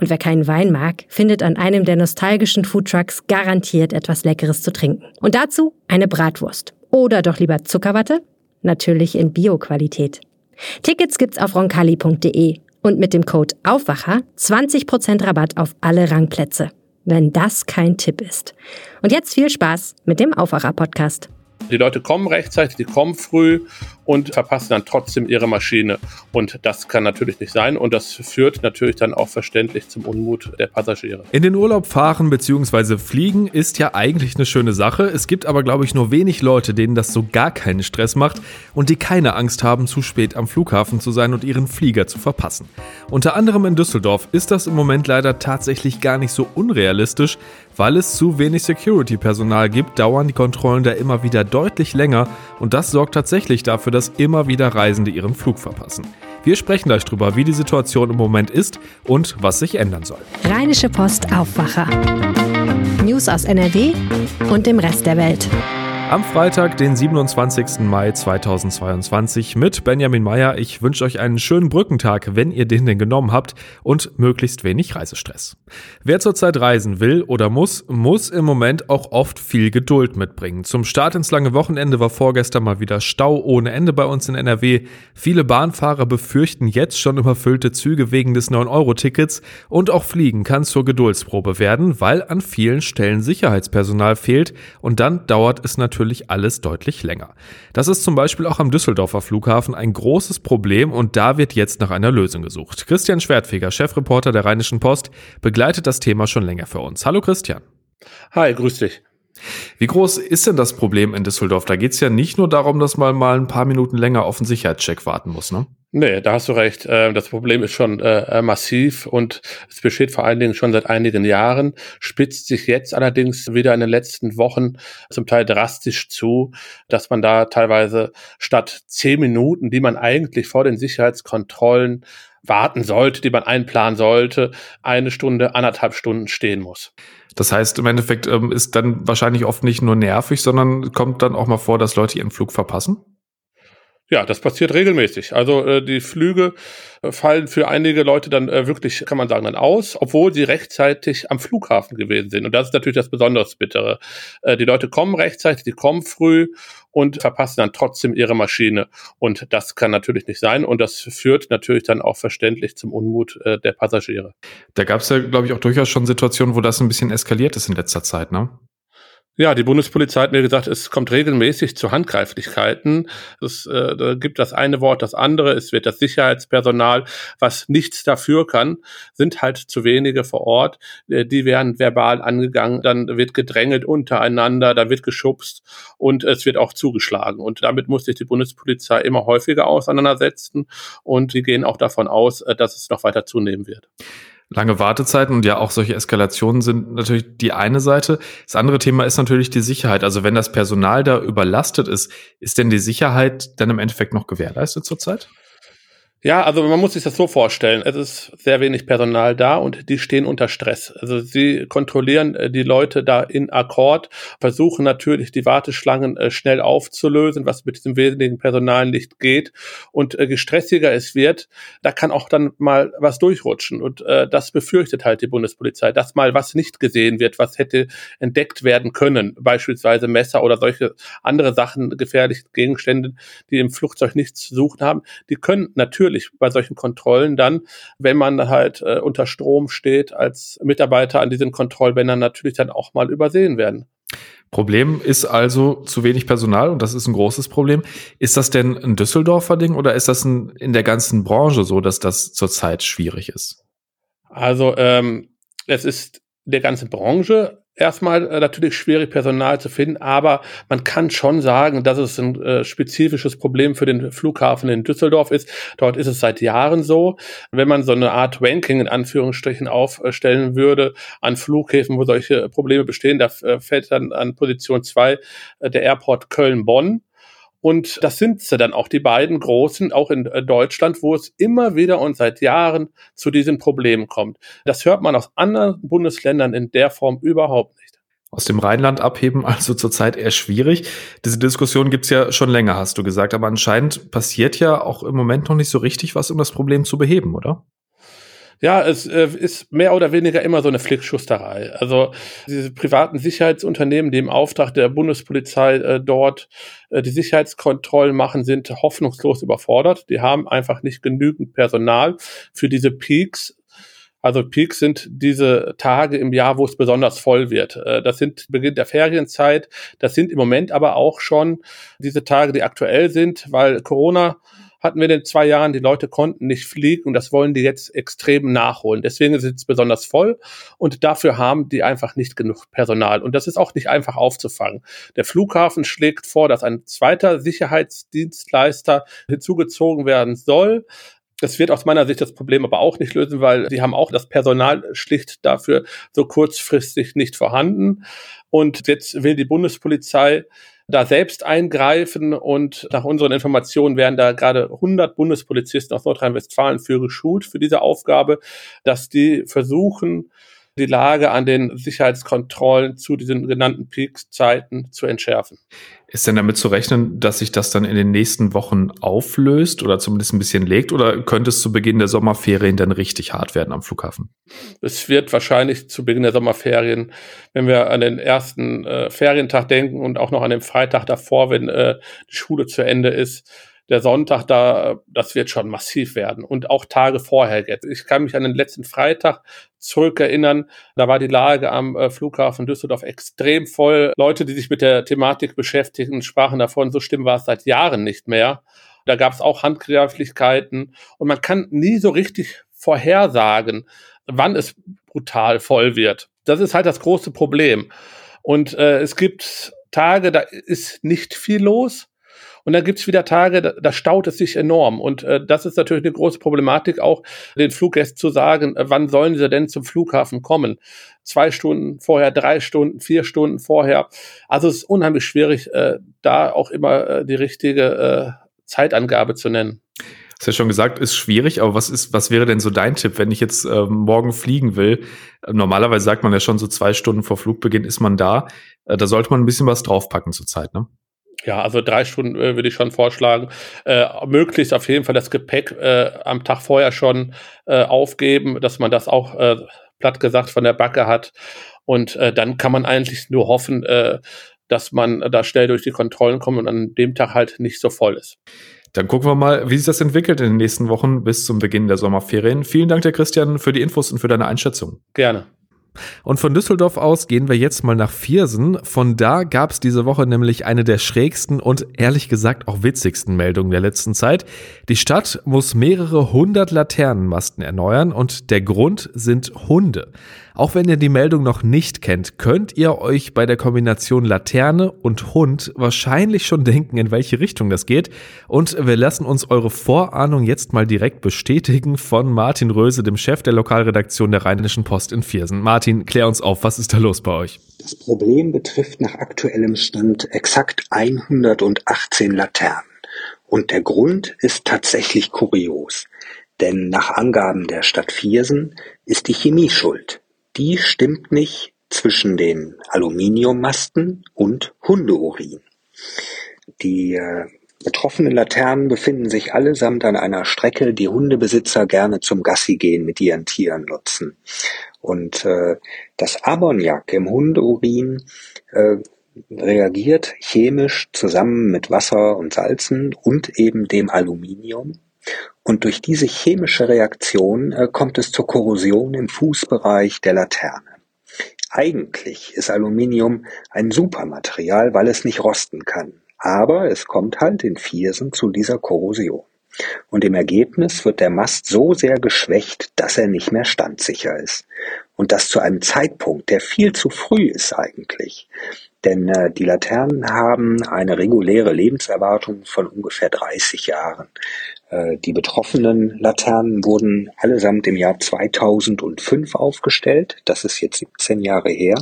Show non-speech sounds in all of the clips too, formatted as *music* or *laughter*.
und wer keinen Wein mag, findet an einem der nostalgischen Foodtrucks garantiert etwas Leckeres zu trinken. Und dazu eine Bratwurst. Oder doch lieber Zuckerwatte? Natürlich in Bio-Qualität. Tickets gibt's auf roncalli.de und mit dem Code Aufwacher 20% Rabatt auf alle Rangplätze. Wenn das kein Tipp ist. Und jetzt viel Spaß mit dem Aufwacher-Podcast. Die Leute kommen rechtzeitig, die kommen früh und verpassen dann trotzdem ihre Maschine. Und das kann natürlich nicht sein. Und das führt natürlich dann auch verständlich zum Unmut der Passagiere. In den Urlaub fahren bzw. fliegen ist ja eigentlich eine schöne Sache. Es gibt aber, glaube ich, nur wenig Leute, denen das so gar keinen Stress macht und die keine Angst haben, zu spät am Flughafen zu sein und ihren Flieger zu verpassen. Unter anderem in Düsseldorf ist das im Moment leider tatsächlich gar nicht so unrealistisch, weil es zu wenig Security-Personal gibt, dauern die Kontrollen da immer wieder deutlich länger und das sorgt tatsächlich dafür, dass immer wieder Reisende ihren Flug verpassen. Wir sprechen gleich drüber, wie die Situation im Moment ist und was sich ändern soll. Rheinische Post Aufwacher. News aus NRW und dem Rest der Welt. Am Freitag, den 27. Mai 2022 mit Benjamin Meyer. Ich wünsche euch einen schönen Brückentag, wenn ihr den denn genommen habt und möglichst wenig Reisestress. Wer zurzeit reisen will oder muss, muss im Moment auch oft viel Geduld mitbringen. Zum Start ins lange Wochenende war vorgestern mal wieder Stau ohne Ende bei uns in NRW. Viele Bahnfahrer befürchten jetzt schon überfüllte Züge wegen des 9-Euro-Tickets und auch Fliegen kann zur Geduldsprobe werden, weil an vielen Stellen Sicherheitspersonal fehlt und dann dauert es natürlich natürlich alles deutlich länger. Das ist zum Beispiel auch am Düsseldorfer Flughafen ein großes Problem und da wird jetzt nach einer Lösung gesucht. Christian Schwertfeger, Chefreporter der Rheinischen Post, begleitet das Thema schon länger für uns. Hallo Christian. Hi, grüß dich. Wie groß ist denn das Problem in Düsseldorf? Da geht es ja nicht nur darum, dass man mal ein paar Minuten länger auf einen Sicherheitscheck warten muss, ne? Nee, da hast du recht. Ähm, das Problem ist schon äh, äh, massiv und es besteht vor allen Dingen schon seit einigen Jahren, spitzt sich jetzt allerdings wieder in den letzten Wochen zum Teil drastisch zu, dass man da teilweise statt zehn Minuten, die man eigentlich vor den Sicherheitskontrollen warten sollte, die man einplanen sollte, eine Stunde, anderthalb Stunden stehen muss. Das heißt, im Endeffekt ähm, ist dann wahrscheinlich oft nicht nur nervig, sondern kommt dann auch mal vor, dass Leute ihren Flug verpassen? Ja, das passiert regelmäßig. Also äh, die Flüge äh, fallen für einige Leute dann äh, wirklich, kann man sagen, dann aus, obwohl sie rechtzeitig am Flughafen gewesen sind. Und das ist natürlich das besonders Bittere. Äh, die Leute kommen rechtzeitig, die kommen früh und verpassen dann trotzdem ihre Maschine. Und das kann natürlich nicht sein. Und das führt natürlich dann auch verständlich zum Unmut äh, der Passagiere. Da gab es ja, glaube ich, auch durchaus schon Situationen, wo das ein bisschen eskaliert ist in letzter Zeit, ne? Ja, die Bundespolizei hat mir gesagt, es kommt regelmäßig zu Handgreiflichkeiten. Es äh, gibt das eine Wort, das andere. Es wird das Sicherheitspersonal, was nichts dafür kann, sind halt zu wenige vor Ort. Äh, die werden verbal angegangen, dann wird gedrängelt untereinander, da wird geschubst und es wird auch zugeschlagen. Und damit muss sich die Bundespolizei immer häufiger auseinandersetzen und die gehen auch davon aus, äh, dass es noch weiter zunehmen wird. Lange Wartezeiten und ja auch solche Eskalationen sind natürlich die eine Seite. Das andere Thema ist natürlich die Sicherheit. Also wenn das Personal da überlastet ist, ist denn die Sicherheit dann im Endeffekt noch gewährleistet zurzeit? Ja, also man muss sich das so vorstellen. Es ist sehr wenig Personal da und die stehen unter Stress. Also sie kontrollieren äh, die Leute da in Akkord, versuchen natürlich die Warteschlangen äh, schnell aufzulösen, was mit diesem wesentlichen Personal nicht geht. Und äh, je stressiger es wird, da kann auch dann mal was durchrutschen. Und das befürchtet halt die Bundespolizei, dass mal was nicht gesehen wird, was hätte entdeckt werden können. Beispielsweise Messer oder solche andere Sachen, gefährliche Gegenstände, die im Flugzeug nichts zu suchen haben. Die können natürlich natürlich bei solchen Kontrollen dann, wenn man halt äh, unter Strom steht als Mitarbeiter an diesen Kontrollbändern natürlich dann auch mal übersehen werden. Problem ist also zu wenig Personal und das ist ein großes Problem. Ist das denn ein Düsseldorfer Ding oder ist das ein, in der ganzen Branche so, dass das zurzeit schwierig ist? Also ähm, es ist der ganze Branche erstmal äh, natürlich schwierig, Personal zu finden, aber man kann schon sagen, dass es ein äh, spezifisches Problem für den Flughafen in Düsseldorf ist. Dort ist es seit Jahren so. Wenn man so eine Art Ranking in Anführungsstrichen aufstellen würde an Flughäfen, wo solche Probleme bestehen, da äh, fällt dann an Position zwei äh, der Airport Köln-Bonn. Und das sind sie dann auch die beiden großen, auch in äh, Deutschland, wo es immer wieder und seit Jahren zu diesen Problemen kommt. Das hört man aus anderen Bundesländern in der Form überhaupt nicht. Aus dem Rheinland abheben, *laughs* also zurzeit eher schwierig. Diese Diskussion gibt's ja schon länger, hast du gesagt. Aber anscheinend passiert ja auch im Moment noch nicht so richtig was, um das Problem zu beheben, oder? Ja, es äh, ist mehr oder weniger immer so eine Flickschusterei. Also diese privaten Sicherheitsunternehmen, die im Auftrag der Bundespolizei äh, dort äh, die Sicherheitskontrollen machen, sind hoffnungslos überfordert. Die haben einfach nicht genügend Personal für diese Peaks. Also Peaks sind diese Tage im Jahr, wo es besonders voll wird. Äh, das sind Beginn der Ferienzeit. Das sind im Moment aber auch schon diese Tage, die aktuell sind, weil Corona hatten wir in den zwei Jahren, die Leute konnten nicht fliegen und das wollen die jetzt extrem nachholen. Deswegen ist es besonders voll und dafür haben die einfach nicht genug Personal. Und das ist auch nicht einfach aufzufangen. Der Flughafen schlägt vor, dass ein zweiter Sicherheitsdienstleister hinzugezogen werden soll. Das wird aus meiner Sicht das Problem aber auch nicht lösen, weil sie haben auch das Personal schlicht dafür so kurzfristig nicht vorhanden. Und jetzt will die Bundespolizei da selbst eingreifen und nach unseren Informationen werden da gerade 100 Bundespolizisten aus Nordrhein-Westfalen für geschult für diese Aufgabe, dass die versuchen, die Lage an den Sicherheitskontrollen zu diesen genannten Peak-Zeiten zu entschärfen. Ist denn damit zu rechnen, dass sich das dann in den nächsten Wochen auflöst oder zumindest ein bisschen legt? Oder könnte es zu Beginn der Sommerferien dann richtig hart werden am Flughafen? Es wird wahrscheinlich zu Beginn der Sommerferien, wenn wir an den ersten äh, Ferientag denken und auch noch an den Freitag davor, wenn äh, die Schule zu Ende ist, der Sonntag da, das wird schon massiv werden und auch Tage vorher jetzt. Ich kann mich an den letzten Freitag zurückerinnern, da war die Lage am äh, Flughafen Düsseldorf extrem voll. Leute, die sich mit der Thematik beschäftigen, sprachen davon, so schlimm war es seit Jahren nicht mehr. Da gab es auch Handgreiflichkeiten und man kann nie so richtig vorhersagen, wann es brutal voll wird. Das ist halt das große Problem. Und äh, es gibt Tage, da ist nicht viel los. Und dann gibt's wieder Tage, da, da staut es sich enorm. Und äh, das ist natürlich eine große Problematik, auch den Fluggästen zu sagen, äh, wann sollen sie denn zum Flughafen kommen? Zwei Stunden vorher, drei Stunden, vier Stunden vorher. Also es ist unheimlich schwierig, äh, da auch immer äh, die richtige äh, Zeitangabe zu nennen. Hast ja schon gesagt, ist schwierig, aber was ist, was wäre denn so dein Tipp, wenn ich jetzt äh, morgen fliegen will? Normalerweise sagt man ja schon so zwei Stunden vor Flugbeginn ist man da. Äh, da sollte man ein bisschen was draufpacken zur Zeit, ne? Ja, also drei Stunden äh, würde ich schon vorschlagen. Äh, möglichst auf jeden Fall das Gepäck äh, am Tag vorher schon äh, aufgeben, dass man das auch äh, platt gesagt von der Backe hat. Und äh, dann kann man eigentlich nur hoffen, dass man da schnell durch die Kontrollen kommt und an dem Tag halt nicht so voll ist. Dann gucken wir mal, wie sich das entwickelt in den nächsten Wochen bis zum Beginn der Sommerferien. Vielen Dank, der Christian, für die Infos und für deine Einschätzung. Gerne. Und von Düsseldorf aus gehen wir jetzt mal nach Viersen. Von da gab es diese Woche nämlich eine der schrägsten und ehrlich gesagt auch witzigsten Meldungen der letzten Zeit. Die Stadt muss mehrere hundert Laternenmasten erneuern und der Grund sind Hunde. Auch wenn ihr die Meldung noch nicht kennt, könnt ihr euch bei der Kombination Laterne und Hund wahrscheinlich schon denken, in welche Richtung das geht. Und wir lassen uns eure Vorahnung jetzt mal direkt bestätigen von Martin Röse, dem Chef der Lokalredaktion der Rheinischen Post in Viersen. Martin, klär uns auf, was ist da los bei euch? Das Problem betrifft nach aktuellem Stand exakt 118 Laternen. Und der Grund ist tatsächlich kurios. Denn nach Angaben der Stadt Viersen ist die Chemie schuld die stimmt nicht zwischen den Aluminiummasten und Hundeurin. Die äh, betroffenen Laternen befinden sich allesamt an einer Strecke, die Hundebesitzer gerne zum Gassi gehen mit ihren Tieren nutzen. Und äh, das Ammoniak im Hundeurin äh, reagiert chemisch zusammen mit Wasser und Salzen und eben dem Aluminium und durch diese chemische Reaktion äh, kommt es zur Korrosion im Fußbereich der Laterne. Eigentlich ist Aluminium ein Supermaterial, weil es nicht rosten kann. Aber es kommt halt in Viersen zu dieser Korrosion. Und im Ergebnis wird der Mast so sehr geschwächt, dass er nicht mehr standsicher ist. Und das zu einem Zeitpunkt, der viel zu früh ist eigentlich. Denn äh, die Laternen haben eine reguläre Lebenserwartung von ungefähr 30 Jahren. Äh, die betroffenen Laternen wurden allesamt im Jahr 2005 aufgestellt. Das ist jetzt 17 Jahre her.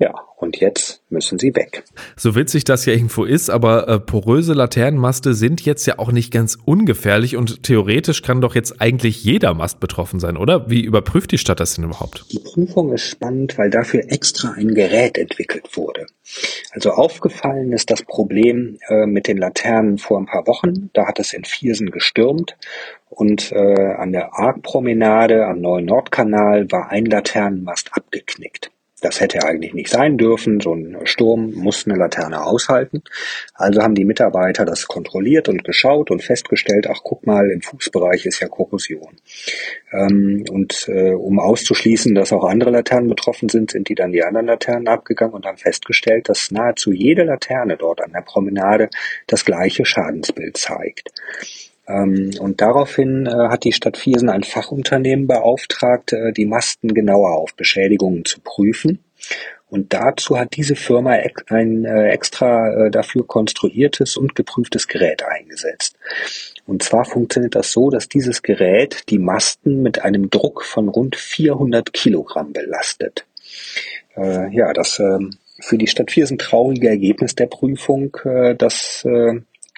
Ja, und jetzt müssen sie weg. So witzig das ja irgendwo ist, aber äh, poröse Laternenmaste sind jetzt ja auch nicht ganz ungefährlich und theoretisch kann doch jetzt eigentlich jeder Mast betroffen sein, oder? Wie überprüft die Stadt das denn überhaupt? Die Prüfung ist spannend, weil dafür extra ein Gerät entwickelt wurde. Also aufgefallen ist das Problem äh, mit den Laternen vor ein paar Wochen. Da hat es in Viersen gestürmt und äh, an der Argpromenade am neuen Nordkanal war ein Laternenmast abgeknickt. Das hätte eigentlich nicht sein dürfen. So ein Sturm muss eine Laterne aushalten. Also haben die Mitarbeiter das kontrolliert und geschaut und festgestellt, ach guck mal, im Fußbereich ist ja Korrosion. Ähm, und äh, um auszuschließen, dass auch andere Laternen betroffen sind, sind die dann die anderen Laternen abgegangen und haben festgestellt, dass nahezu jede Laterne dort an der Promenade das gleiche Schadensbild zeigt. Ähm, und daraufhin äh, hat die Stadt Viersen ein Fachunternehmen beauftragt, äh, die Masten genauer auf Beschädigungen zu prüfen. Und dazu hat diese Firma ein äh, extra dafür konstruiertes und geprüftes Gerät eingesetzt. Und zwar funktioniert das so, dass dieses Gerät die Masten mit einem Druck von rund 400 Kilogramm belastet. ja, das ähm, für die Stadt Viersen traurige Ergebnis der Prüfung, dass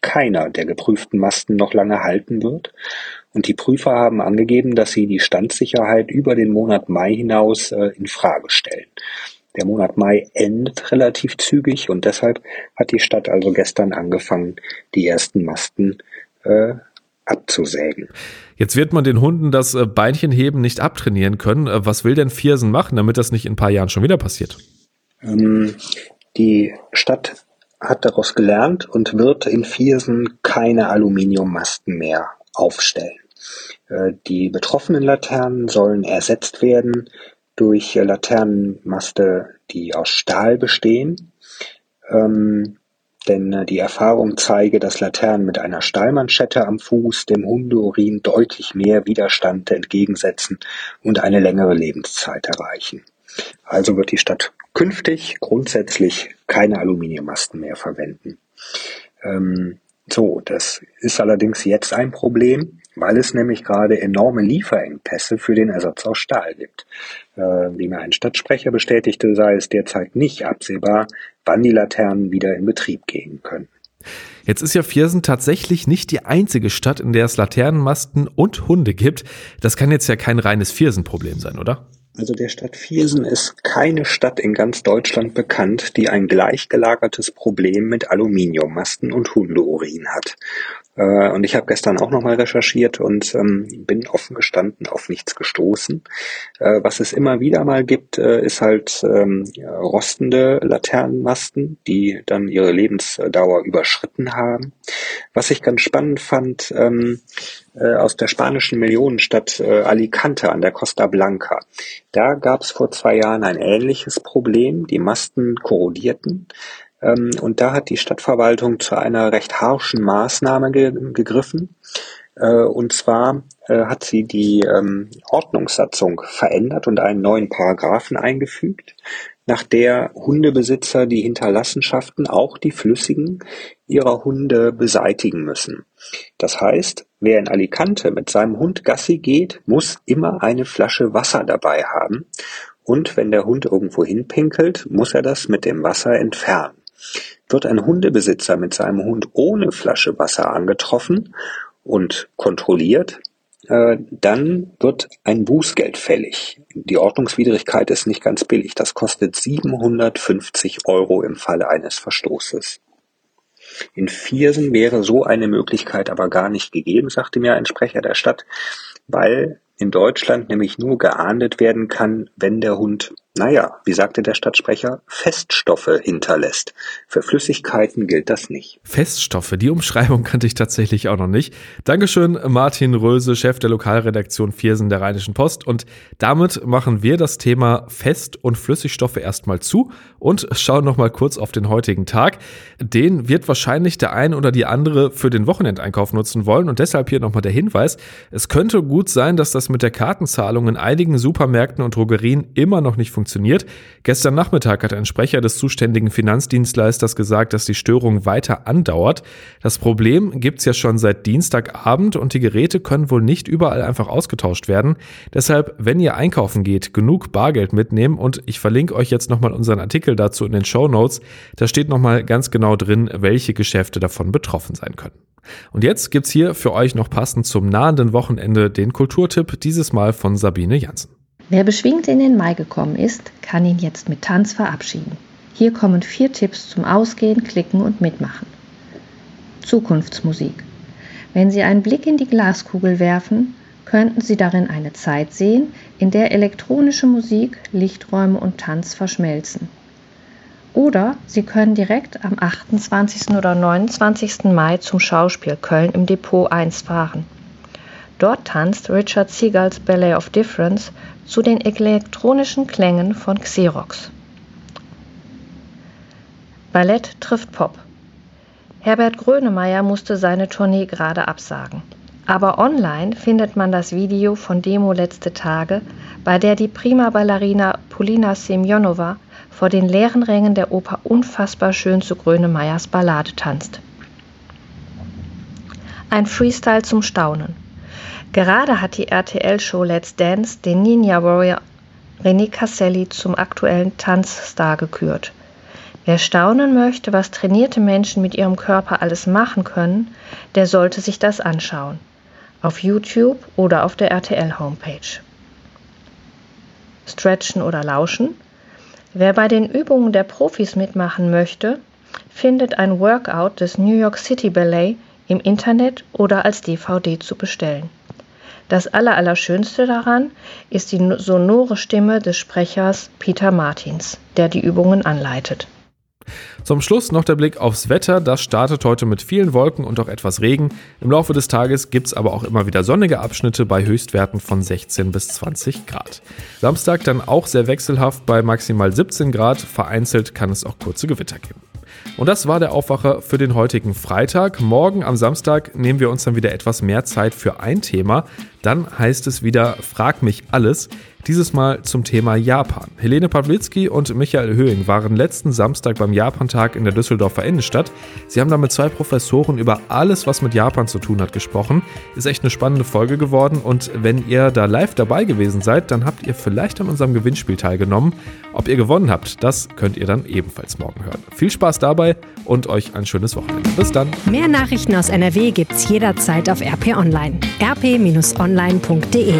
keiner der geprüften Masten noch lange halten wird, und die Prüfer haben angegeben, dass sie die Standsicherheit über den Monat Mai hinaus äh, in Frage stellen. Der Monat Mai endet relativ zügig und deshalb hat die Stadt also gestern angefangen, die ersten Masten äh, abzusägen. Jetzt wird man den Hunden das äh, Beinchenheben nicht abtrainieren können. Äh, was will denn Viersen machen, damit das nicht in ein paar Jahren schon wieder passiert? Ähm, die Stadt hat daraus gelernt und wird in Viersen keine Aluminiummasten mehr aufstellen. Äh, die betroffenen Laternen sollen ersetzt werden durch Laternenmaste, die aus Stahl bestehen. Ähm, denn äh, die Erfahrung zeige, dass Laternen mit einer Stahlmanschette am Fuß dem Hundeurin deutlich mehr Widerstand entgegensetzen und eine längere Lebenszeit erreichen. Also wird die Stadt künftig grundsätzlich keine Aluminiummasten mehr verwenden. Ähm, so, das ist allerdings jetzt ein Problem, weil es nämlich gerade enorme Lieferengpässe für den Ersatz aus Stahl gibt. Äh, wie mir ein Stadtsprecher bestätigte, sei es derzeit nicht absehbar, wann die Laternen wieder in Betrieb gehen können. Jetzt ist ja Viersen tatsächlich nicht die einzige Stadt, in der es Laternenmasten und Hunde gibt. Das kann jetzt ja kein reines Viersen-Problem sein, oder? Also der Stadt Viersen ist keine Stadt in ganz Deutschland bekannt, die ein gleichgelagertes Problem mit Aluminiummasten und Hundeurin hat. Äh, und ich habe gestern auch nochmal recherchiert und ähm, bin offen gestanden auf nichts gestoßen. Äh, was es immer wieder mal gibt, äh, ist halt ähm, rostende Laternenmasten, die dann ihre Lebensdauer überschritten haben. Was ich ganz spannend fand, ähm, äh, aus der spanischen Millionenstadt äh, Alicante an der Costa Blanca. Da gab es vor zwei Jahren ein ähnliches Problem. Die Masten korrodierten. Ähm, und da hat die Stadtverwaltung zu einer recht harschen Maßnahme ge gegriffen. Äh, und zwar äh, hat sie die ähm, Ordnungssatzung verändert und einen neuen Paragraphen eingefügt, nach der Hundebesitzer die Hinterlassenschaften, auch die flüssigen, ihrer Hunde beseitigen müssen. Das heißt, wer in Alicante mit seinem Hund Gassi geht, muss immer eine Flasche Wasser dabei haben und wenn der Hund irgendwo hinpinkelt, muss er das mit dem Wasser entfernen. Wird ein Hundebesitzer mit seinem Hund ohne Flasche Wasser angetroffen und kontrolliert, äh, dann wird ein Bußgeld fällig. Die Ordnungswidrigkeit ist nicht ganz billig. Das kostet 750 Euro im Falle eines Verstoßes. In Viersen wäre so eine Möglichkeit aber gar nicht gegeben, sagte mir ein Sprecher der Stadt, weil in Deutschland nämlich nur geahndet werden kann, wenn der Hund naja, wie sagte der Stadtsprecher, Feststoffe hinterlässt. Für Flüssigkeiten gilt das nicht. Feststoffe, die Umschreibung kannte ich tatsächlich auch noch nicht. Dankeschön, Martin Röse, Chef der Lokalredaktion Viersen der Rheinischen Post. Und damit machen wir das Thema Fest- und Flüssigstoffe erstmal zu und schauen nochmal kurz auf den heutigen Tag. Den wird wahrscheinlich der ein oder die andere für den Wochenendeinkauf nutzen wollen. Und deshalb hier nochmal der Hinweis. Es könnte gut sein, dass das mit der Kartenzahlung in einigen Supermärkten und Drogerien immer noch nicht funktioniert funktioniert. Gestern Nachmittag hat ein Sprecher des zuständigen Finanzdienstleisters gesagt, dass die Störung weiter andauert. Das Problem gibt es ja schon seit Dienstagabend und die Geräte können wohl nicht überall einfach ausgetauscht werden. Deshalb, wenn ihr einkaufen geht, genug Bargeld mitnehmen und ich verlinke euch jetzt nochmal unseren Artikel dazu in den Show Notes. Da steht nochmal ganz genau drin, welche Geschäfte davon betroffen sein können. Und jetzt gibt's hier für euch noch passend zum nahenden Wochenende den Kulturtipp, dieses Mal von Sabine Janssen. Wer beschwingt in den Mai gekommen ist, kann ihn jetzt mit Tanz verabschieden. Hier kommen vier Tipps zum Ausgehen, Klicken und Mitmachen. Zukunftsmusik. Wenn Sie einen Blick in die Glaskugel werfen, könnten Sie darin eine Zeit sehen, in der elektronische Musik, Lichträume und Tanz verschmelzen. Oder Sie können direkt am 28. oder 29. Mai zum Schauspiel Köln im Depot 1 fahren. Dort tanzt Richard Seagulls Ballet of Difference zu den elektronischen Klängen von Xerox. Ballett trifft Pop. Herbert Grönemeyer musste seine Tournee gerade absagen. Aber online findet man das Video von Demo letzte Tage, bei der die prima Ballerina Polina Semjonova vor den leeren Rängen der Oper unfassbar schön zu Grönemeyers Ballade tanzt. Ein Freestyle zum Staunen. Gerade hat die RTL-Show Let's Dance den Ninja Warrior René Casselli zum aktuellen Tanzstar gekürt. Wer staunen möchte, was trainierte Menschen mit ihrem Körper alles machen können, der sollte sich das anschauen. Auf YouTube oder auf der RTL-Homepage. Stretchen oder Lauschen? Wer bei den Übungen der Profis mitmachen möchte, findet ein Workout des New York City Ballet im Internet oder als DVD zu bestellen. Das Allerallerschönste daran ist die sonore Stimme des Sprechers Peter Martins, der die Übungen anleitet. Zum Schluss noch der Blick aufs Wetter. Das startet heute mit vielen Wolken und auch etwas Regen. Im Laufe des Tages gibt es aber auch immer wieder sonnige Abschnitte bei Höchstwerten von 16 bis 20 Grad. Samstag dann auch sehr wechselhaft bei maximal 17 Grad. Vereinzelt kann es auch kurze Gewitter geben. Und das war der Aufwacher für den heutigen Freitag. Morgen am Samstag nehmen wir uns dann wieder etwas mehr Zeit für ein Thema. Dann heißt es wieder Frag mich alles. Dieses Mal zum Thema Japan. Helene Pawlitzki und Michael Höhing waren letzten Samstag beim Japantag in der Düsseldorfer Innenstadt. Sie haben da mit zwei Professoren über alles, was mit Japan zu tun hat, gesprochen. Ist echt eine spannende Folge geworden und wenn ihr da live dabei gewesen seid, dann habt ihr vielleicht an unserem Gewinnspiel teilgenommen. Ob ihr gewonnen habt, das könnt ihr dann ebenfalls morgen hören. Viel Spaß dabei und euch ein schönes Wochenende. Bis dann. Mehr Nachrichten aus NRW gibt's jederzeit auf RP Online. rp-online.de